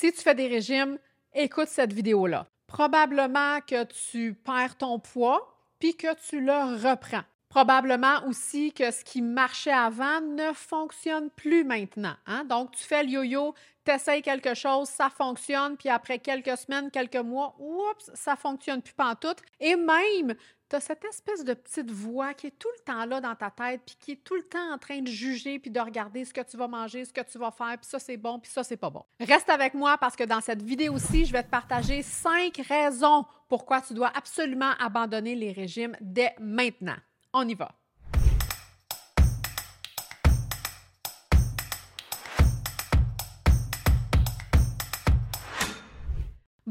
Si tu fais des régimes, écoute cette vidéo-là. Probablement que tu perds ton poids puis que tu le reprends. Probablement aussi que ce qui marchait avant ne fonctionne plus maintenant. Hein? Donc, tu fais le yo-yo, tu quelque chose, ça fonctionne, puis après quelques semaines, quelques mois, oups, ça fonctionne plus pantoute. Et même, tu as cette espèce de petite voix qui est tout le temps là dans ta tête, puis qui est tout le temps en train de juger, puis de regarder ce que tu vas manger, ce que tu vas faire, puis ça c'est bon, puis ça c'est pas bon. Reste avec moi parce que dans cette vidéo-ci, je vais te partager cinq raisons pourquoi tu dois absolument abandonner les régimes dès maintenant. On y va.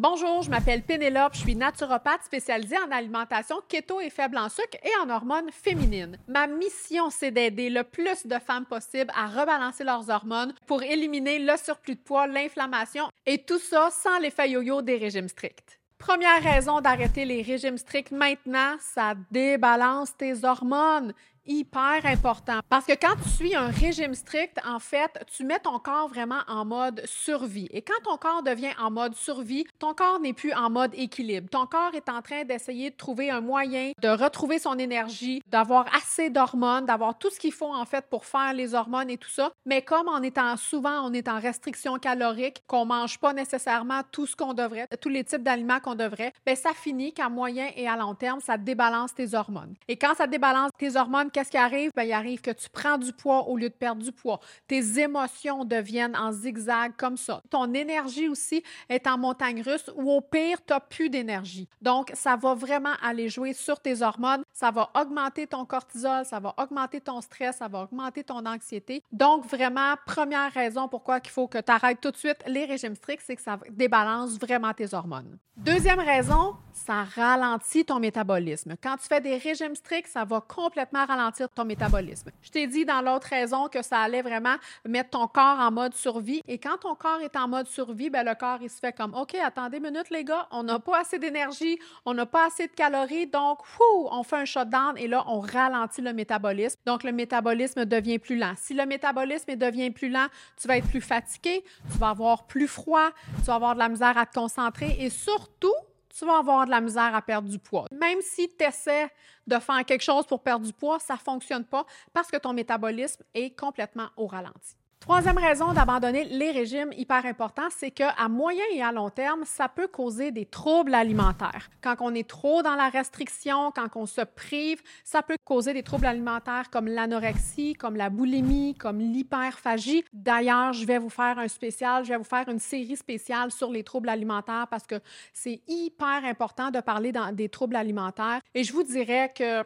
Bonjour, je m'appelle Pénélope, je suis naturopathe spécialisée en alimentation keto et faible en sucre et en hormones féminines. Ma mission, c'est d'aider le plus de femmes possible à rebalancer leurs hormones pour éliminer le surplus de poids, l'inflammation et tout ça sans l'effet yo-yo des régimes stricts. Première raison d'arrêter les régimes stricts maintenant, ça débalance tes hormones hyper important parce que quand tu suis un régime strict, en fait, tu mets ton corps vraiment en mode survie. Et quand ton corps devient en mode survie, ton corps n'est plus en mode équilibre. Ton corps est en train d'essayer de trouver un moyen de retrouver son énergie, d'avoir assez d'hormones, d'avoir tout ce qu'il faut en fait pour faire les hormones et tout ça. Mais comme en étant souvent, on est en restriction calorique, qu'on mange pas nécessairement tout ce qu'on devrait, tous les types d'aliments qu'on devrait, ben ça finit qu'à moyen et à long terme, ça débalance tes hormones. Et quand ça débalance tes hormones, qu'est-ce qui arrive? Ben, il arrive que tu prends du poids au lieu de perdre du poids. Tes émotions deviennent en zigzag comme ça. Ton énergie aussi est en montagne russe ou au pire, tu n'as plus d'énergie. Donc, ça va vraiment aller jouer sur tes hormones. Ça va augmenter ton cortisol, ça va augmenter ton stress, ça va augmenter ton anxiété. Donc, vraiment, première raison pourquoi il faut que tu arrêtes tout de suite les régimes stricts, c'est que ça débalance vraiment tes hormones. Deuxième raison, ça ralentit ton métabolisme. Quand tu fais des régimes stricts, ça va complètement ralentir ton métabolisme. Je t'ai dit dans l'autre raison que ça allait vraiment mettre ton corps en mode survie. Et quand ton corps est en mode survie, ben le corps, il se fait comme, OK, attendez une minute, les gars, on n'a pas assez d'énergie, on n'a pas assez de calories, donc, fou, on fait un shutdown et là, on ralentit le métabolisme. Donc, le métabolisme devient plus lent. Si le métabolisme devient plus lent, tu vas être plus fatigué, tu vas avoir plus froid, tu vas avoir de la misère à te concentrer et surtout, tu vas avoir de la misère à perdre du poids. Même si tu essaies de faire quelque chose pour perdre du poids, ça ne fonctionne pas parce que ton métabolisme est complètement au ralenti. Troisième raison d'abandonner les régimes hyper importants, c'est qu'à moyen et à long terme, ça peut causer des troubles alimentaires. Quand on est trop dans la restriction, quand on se prive, ça peut causer des troubles alimentaires comme l'anorexie, comme la boulimie, comme l'hyperphagie. D'ailleurs, je vais vous faire un spécial, je vais vous faire une série spéciale sur les troubles alimentaires parce que c'est hyper important de parler des troubles alimentaires. Et je vous dirais que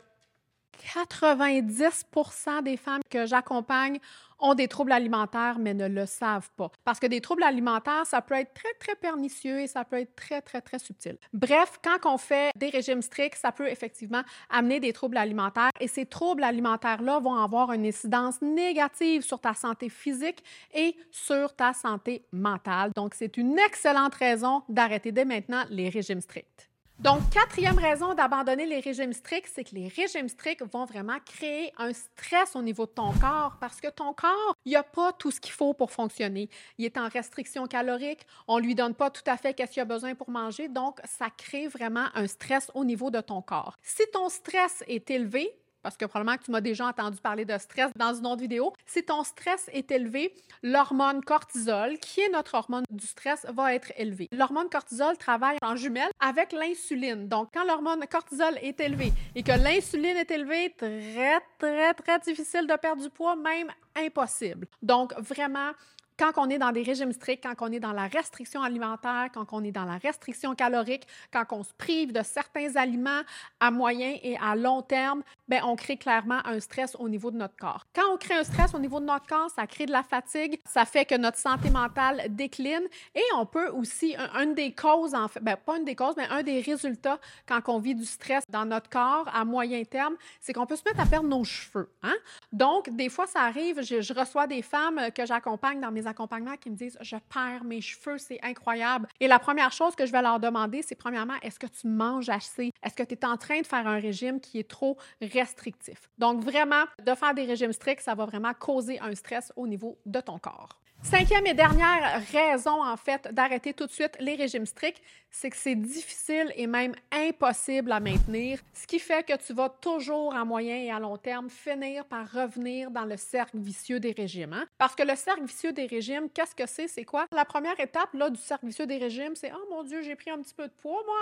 90% des femmes que j'accompagne ont des troubles alimentaires, mais ne le savent pas. Parce que des troubles alimentaires, ça peut être très, très pernicieux et ça peut être très, très, très subtil. Bref, quand on fait des régimes stricts, ça peut effectivement amener des troubles alimentaires et ces troubles alimentaires-là vont avoir une incidence négative sur ta santé physique et sur ta santé mentale. Donc, c'est une excellente raison d'arrêter dès maintenant les régimes stricts. Donc, quatrième raison d'abandonner les régimes stricts, c'est que les régimes stricts vont vraiment créer un stress au niveau de ton corps parce que ton corps, il a pas tout ce qu'il faut pour fonctionner. Il est en restriction calorique, on ne lui donne pas tout à fait ce qu'il a besoin pour manger, donc ça crée vraiment un stress au niveau de ton corps. Si ton stress est élevé, parce que probablement que tu m'as déjà entendu parler de stress dans une autre vidéo. Si ton stress est élevé, l'hormone cortisol, qui est notre hormone du stress, va être élevée. L'hormone cortisol travaille en jumelle avec l'insuline. Donc, quand l'hormone cortisol est élevée et que l'insuline est élevée, très, très, très difficile de perdre du poids, même impossible. Donc, vraiment, quand on est dans des régimes stricts, quand on est dans la restriction alimentaire, quand on est dans la restriction calorique, quand on se prive de certains aliments à moyen et à long terme, bien, on crée clairement un stress au niveau de notre corps. Quand on crée un stress au niveau de notre corps, ça crée de la fatigue, ça fait que notre santé mentale décline et on peut aussi, une des causes, en fait, bien, pas une des causes, mais un des résultats quand on vit du stress dans notre corps à moyen terme, c'est qu'on peut se mettre à perdre nos cheveux. Hein? Donc, des fois, ça arrive, je, reçois des femmes que j'accompagne dans mes accompagnements qui me disent Je perds mes cheveux, c'est incroyable. Et la première chose que je vais leur demander, c'est premièrement, est-ce que tu manges assez? Est-ce que tu es en train de faire un régime qui est trop restrictif? Donc, vraiment, de faire des régimes stricts, ça va vraiment causer un stress au niveau de ton corps. Cinquième et dernière raison, en fait, d'arrêter tout de suite les régimes stricts, c'est que c'est difficile et même impossible à maintenir, ce qui fait que tu vas toujours, à moyen et à long terme, finir par revenir dans le cercle vicieux des régimes. Hein? Parce que le cercle vicieux des régimes, qu'est-ce que c'est? C'est quoi? La première étape là, du cercle vicieux des régimes, c'est Oh mon Dieu, j'ai pris un petit peu de poids, moi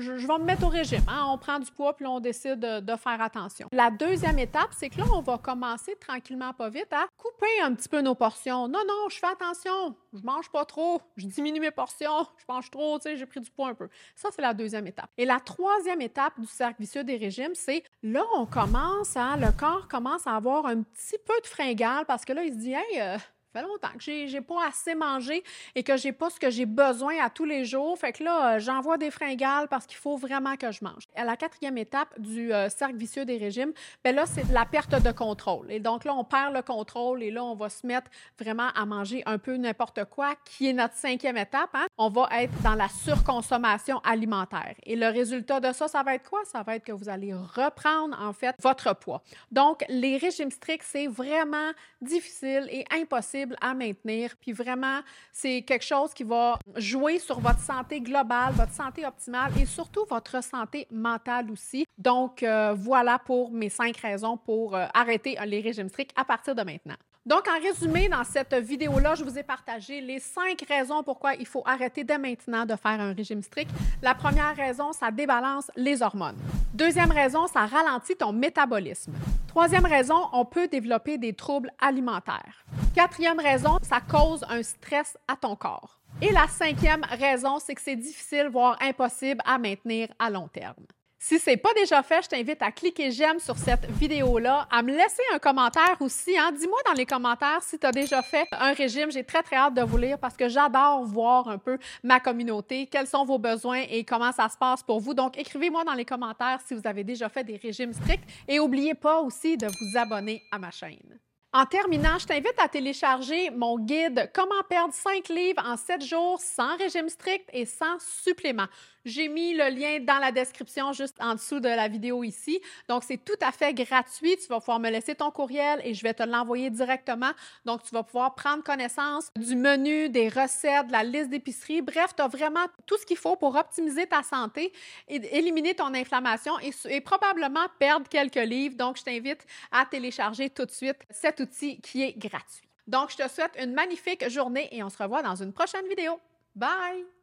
je, vais me mettre au régime. Hein? On prend du poids, puis on décide de, faire attention. La deuxième étape, c'est que là, on va commencer tranquillement, pas vite, à couper un petit peu nos portions. Non, non, je fais attention. Je mange pas trop. Je diminue mes portions. Je mange trop, tu sais, j'ai pris du poids un peu. Ça, c'est la deuxième étape. Et la troisième étape du cercle vicieux des régimes, c'est là, on commence à, le corps commence à avoir un petit peu de fringale parce que là, il se dit, hey, euh, fait longtemps que j'ai pas assez mangé et que j'ai pas ce que j'ai besoin à tous les jours. Fait que là, euh, j'envoie des fringales parce qu'il faut vraiment que je mange. À la quatrième étape du euh, cercle vicieux des régimes, ben là, c'est la perte de contrôle. Et donc là, on perd le contrôle et là, on va se mettre vraiment à manger un peu n'importe quoi, qui est notre cinquième étape. Hein? On va être dans la surconsommation alimentaire. Et le résultat de ça, ça va être quoi? Ça va être que vous allez reprendre, en fait, votre poids. Donc, les régimes stricts, c'est vraiment difficile et impossible à maintenir. Puis vraiment, c'est quelque chose qui va jouer sur votre santé globale, votre santé optimale et surtout votre santé mentale aussi. Donc, euh, voilà pour mes cinq raisons pour euh, arrêter les régimes stricts à partir de maintenant. Donc, en résumé, dans cette vidéo-là, je vous ai partagé les cinq raisons pourquoi il faut arrêter dès maintenant de faire un régime strict. La première raison, ça débalance les hormones. Deuxième raison, ça ralentit ton métabolisme. Troisième raison, on peut développer des troubles alimentaires. Quatrième raison, ça cause un stress à ton corps. Et la cinquième raison, c'est que c'est difficile, voire impossible à maintenir à long terme. Si ce n'est pas déjà fait, je t'invite à cliquer j'aime sur cette vidéo-là, à me laisser un commentaire aussi. Hein. Dis-moi dans les commentaires si tu as déjà fait un régime. J'ai très, très hâte de vous lire parce que j'adore voir un peu ma communauté, quels sont vos besoins et comment ça se passe pour vous. Donc, écrivez-moi dans les commentaires si vous avez déjà fait des régimes stricts et n'oubliez pas aussi de vous abonner à ma chaîne. En terminant, je t'invite à télécharger mon guide Comment perdre 5 livres en 7 jours sans régime strict et sans supplément. J'ai mis le lien dans la description juste en dessous de la vidéo ici. Donc, c'est tout à fait gratuit. Tu vas pouvoir me laisser ton courriel et je vais te l'envoyer directement. Donc, tu vas pouvoir prendre connaissance du menu, des recettes, de la liste d'épicerie. Bref, tu as vraiment tout ce qu'il faut pour optimiser ta santé, et éliminer ton inflammation et, et probablement perdre quelques livres. Donc, je t'invite à télécharger tout de suite cet outil qui est gratuit. Donc, je te souhaite une magnifique journée et on se revoit dans une prochaine vidéo. Bye!